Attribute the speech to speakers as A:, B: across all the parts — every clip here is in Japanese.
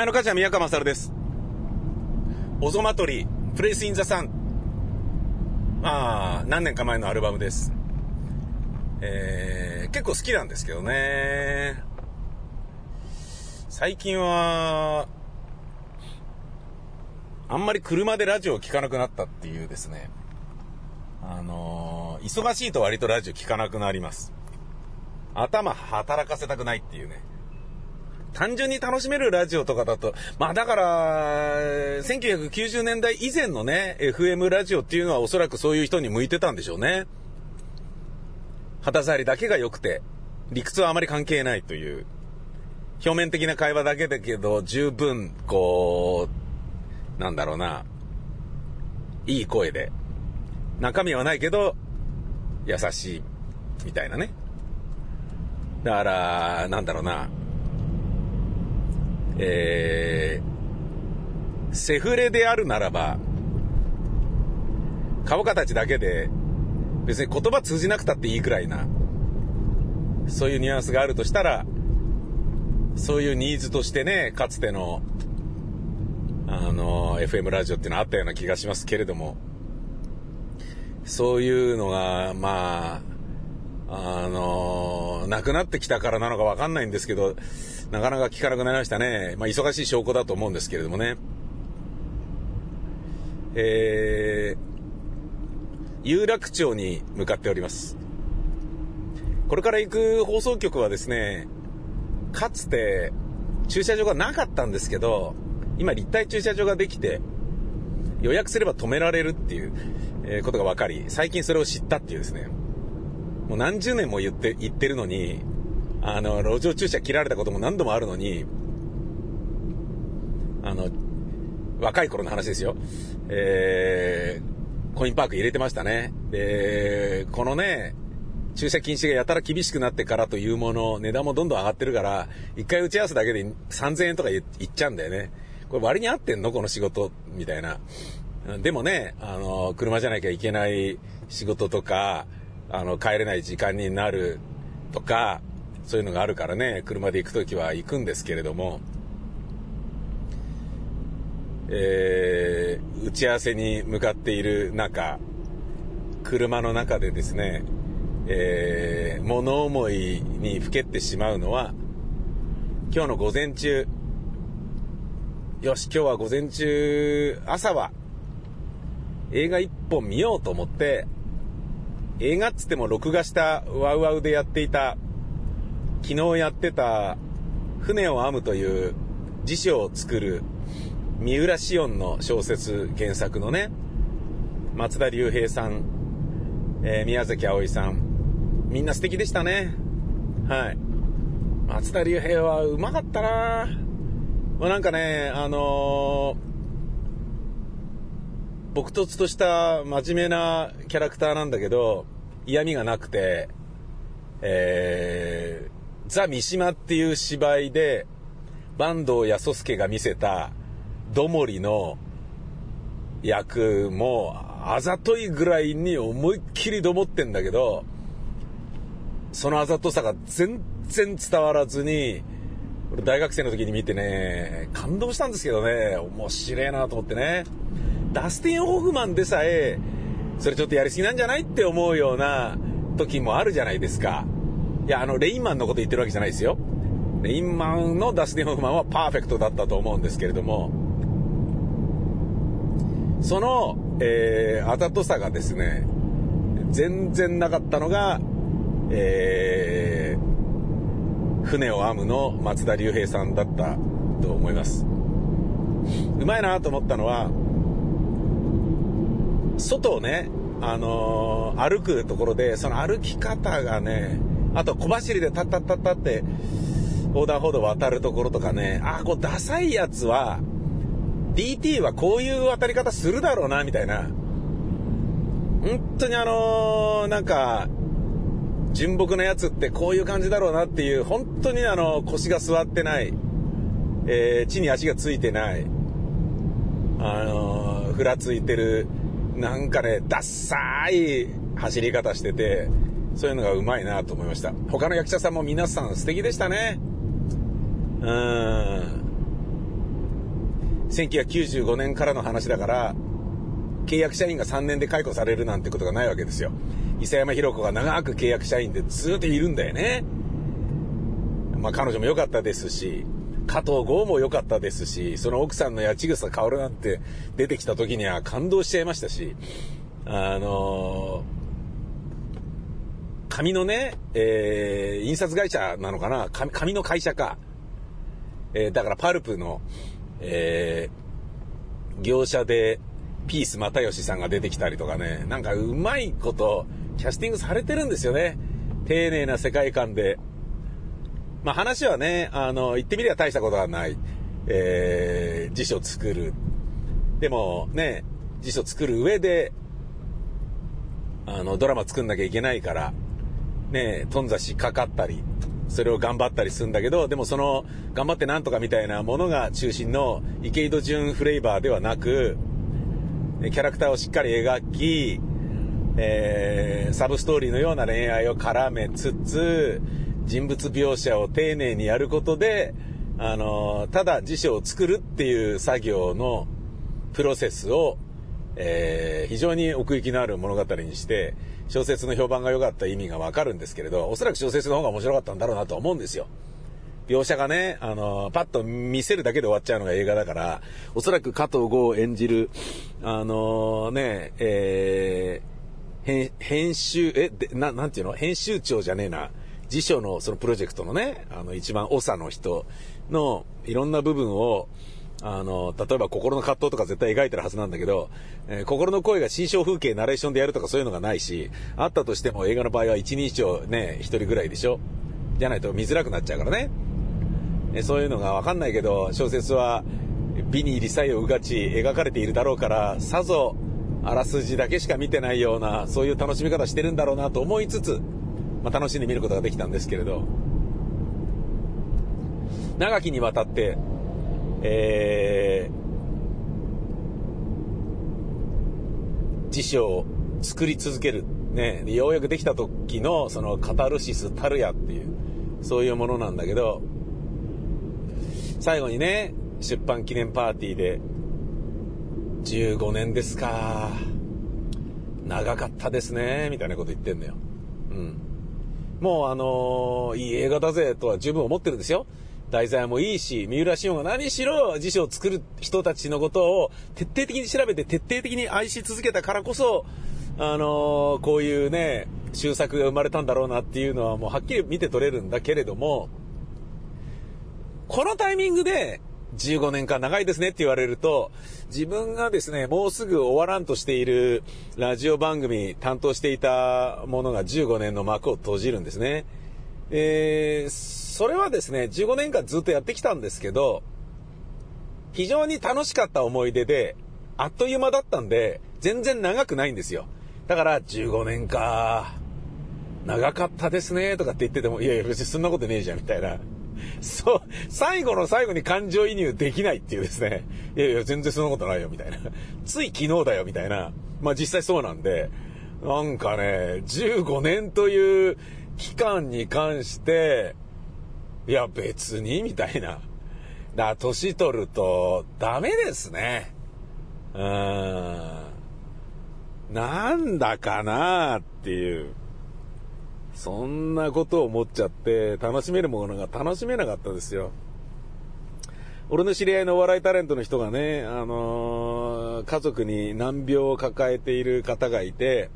A: 前の母ちゃん宮川勝です。オゾマトリ、プレイスインザサン。まあ、何年か前のアルバムです。えー、結構好きなんですけどね。最近は、あんまり車でラジオを聴かなくなったっていうですね。あのー、忙しいと割とラジオ聴かなくなります。頭働かせたくないっていうね。単純に楽しめるラジオとかだと、まあだから、1990年代以前のね、FM ラジオっていうのはおそらくそういう人に向いてたんでしょうね。肌触りだけが良くて、理屈はあまり関係ないという、表面的な会話だけだけど、十分、こう、なんだろうな、いい声で、中身はないけど、優しい、みたいなね。だから、なんだろうな、えー、セフレであるならば、顔形だけで、別に言葉通じなくたっていいくらいな、そういうニュアンスがあるとしたら、そういうニーズとしてね、かつての、あの、FM ラジオっていうのはあったような気がしますけれども、そういうのが、まあ、あの、なくなってきたからなのかわかんないんですけど、なかなか聞かなくなりましたね。まあ、忙しい証拠だと思うんですけれどもね。えー、有楽町に向かっております。これから行く放送局はですね、かつて駐車場がなかったんですけど、今立体駐車場ができて、予約すれば止められるっていう、えことが分かり、最近それを知ったっていうですね。もう何十年も言って、言ってるのに、あの、路上駐車切られたことも何度もあるのに、あの、若い頃の話ですよ。えー、コインパーク入れてましたね。で、このね、駐車禁止がやたら厳しくなってからというもの、値段もどんどん上がってるから、一回打ち合わせだけで3000円とか言っちゃうんだよね。これ割に合ってんのこの仕事、みたいな。でもね、あの、車じゃなきゃいけない仕事とか、あの、帰れない時間になるとか、そういうのがあるからね、車で行くときは行くんですけれども、えー、打ち合わせに向かっている中、車の中でですね、えー、物思いにふけってしまうのは、今日の午前中、よし、今日は午前中、朝は映画一本見ようと思って、映画っつっても録画したワウワウでやっていた昨日やってた船を編むという辞書を作る三浦紫音の小説原作のね、松田龍平さん、えー、宮崎葵さん、みんな素敵でしたね。はい。松田龍平はうまかったなまあ、なんかね、あのー、僕とつとした真面目なキャラクターなんだけど、嫌味がなくて、えー、ザ・三島っていう芝居で、坂東康介が見せた、どもりの役も、あざといぐらいに思いっきりどもってんだけど、そのあざとさが全然伝わらずに、俺大学生の時に見てね、感動したんですけどね、面白いなと思ってね。ダスティン・ホフマンでさえ、それちょっとやりすぎなんじゃないって思うような時もあるじゃないですか。いや、あの、レインマンのこと言ってるわけじゃないですよ。レインマンのダスティン・ホフマンはパーフェクトだったと思うんですけれども、その、えー、あざとさがですね、全然なかったのが、えー、船を編むの松田龍平さんだったと思います。うまいなと思ったのは、外をね、あのー、歩くところで、その歩き方がね、あと小走りでタッタッタッタって横断歩道渡るところとかね、ああ、こうダサいやつは、DT はこういう渡り方するだろうな、みたいな。本当にあのー、なんか、純朴なやつってこういう感じだろうなっていう、本当にあの、腰が座ってない、えー、地に足がついてない、あのー、ふらついてる、なんかね、ダッサい走り方してて、そういうのがうまいなと思いました。他の役者さんも皆さん素敵でしたね。うん。1995年からの話だから、契約社員が3年で解雇されるなんてことがないわけですよ。伊佐山弘子が長く契約社員でずっといるんだよね。まあ彼女も良かったですし、加藤剛も良かったですし、その奥さんの八千草薫なんて出てきた時には感動しちゃいましたし、あのー、紙のね、えー、印刷会社なのかな？紙紙の会社か。えー、だからパルプの、えー、業者で、ピース又吉さんが出てきたりとかね、なんかうまいこと、キャスティングされてるんですよね。丁寧な世界観で。まあ話はね、あの、言ってみれば大したことはない。えー、辞書作る。でもね、辞書作る上で、あの、ドラマ作んなきゃいけないから、ね、頓挫しかかったり、それを頑張ったりするんだけど、でもその、頑張ってなんとかみたいなものが中心の池井戸潤フレーバーではなく、キャラクターをしっかり描き、えー、サブストーリーのような恋愛を絡めつつ、人物描写を丁寧にやることで、あの、ただ辞書を作るっていう作業のプロセスを、えー、非常に奥行きのある物語にして、小説の評判が良かった意味がわかるんですけれど、おそらく小説の方が面白かったんだろうなと思うんですよ。描写がね、あの、パッと見せるだけで終わっちゃうのが映画だから、おそらく加藤剛を演じる、あのね、えー、編集、え、で、な、なんていうの？編集長じゃねえな。辞書のそのプロジェクトのね、あの一番長の人のいろんな部分を、あの、例えば心の葛藤とか絶対描いてるはずなんだけど、えー、心の声が新象風景ナレーションでやるとかそういうのがないし、あったとしても映画の場合は一人称ね、一人ぐらいでしょ？じゃないと見づらくなっちゃうからね。えー、そういうのがわかんないけど、小説は美に入りさえをうがち描かれているだろうから、さぞあらすじだけしか見てないような、そういう楽しみ方してるんだろうなと思いつつ、まあ、楽しんで見ることができたんですけれど、長きにわたって、えー、辞書を作り続ける。ね、ようやくできた時の、そのカタルシスたるやっていう、そういうものなんだけど、最後にね、出版記念パーティーで、15年ですか。長かったですね、みたいなこと言ってんだよ。うん。もうあのー、いい映画だぜとは十分思ってるんですよ。題材もいいし、三浦紫音が何しろ辞書を作る人たちのことを徹底的に調べて徹底的に愛し続けたからこそ、あのー、こういうね、終作が生まれたんだろうなっていうのはもうはっきり見て取れるんだけれども、このタイミングで15年間長いですねって言われると、自分がですね、もうすぐ終わらんとしているラジオ番組担当していたものが15年の幕を閉じるんですね。えー、それはですね、15年間ずっとやってきたんですけど、非常に楽しかった思い出で、あっという間だったんで、全然長くないんですよ。だから15年か、長かったですね、とかって言ってても、いやいや別にそんなことねえじゃん、みたいな。そう、最後の最後に感情移入できないっていうですね。いやいや、全然そんなことないよ、みたいな。つい昨日だよ、みたいな。まあ実際そうなんで、なんかね、15年という期間に関して、いや別に、みたいな。だ年取るとダメですね。うーん。なんだかなっていう。そんなことを思っちゃって、楽しめるものが楽しめなかったですよ。俺の知り合いのお笑いタレントの人がね、あのー、家族に難病を抱えている方がいて、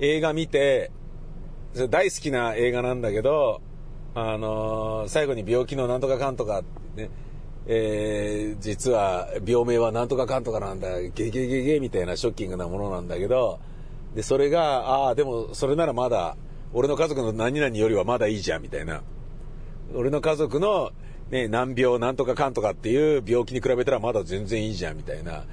A: 映画見て、大好きな映画なんだけど、あのー、最後に病気のなんとかかんとか、ね、えー、実は病名はなんとかかんとかなんだ、ゲゲゲゲみたいなショッキングなものなんだけど、で、それが、ああ、でも、それならまだ、俺の家族の何々よりはまだいいじゃん、みたいな。俺の家族の、ね、難病、なんとかかんとかっていう病気に比べたらまだ全然いいじゃん、みたいな。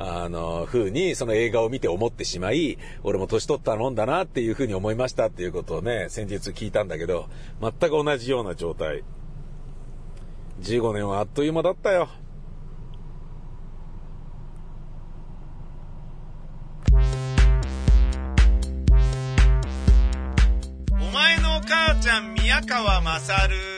A: あの、風に、その映画を見て思ってしまい、俺も年取ったもんだなっていう風に思いましたっていうことをね、先日聞いたんだけど、全く同じような状態。15年はあっという間だったよ。
B: お前のお母ちゃん宮川勝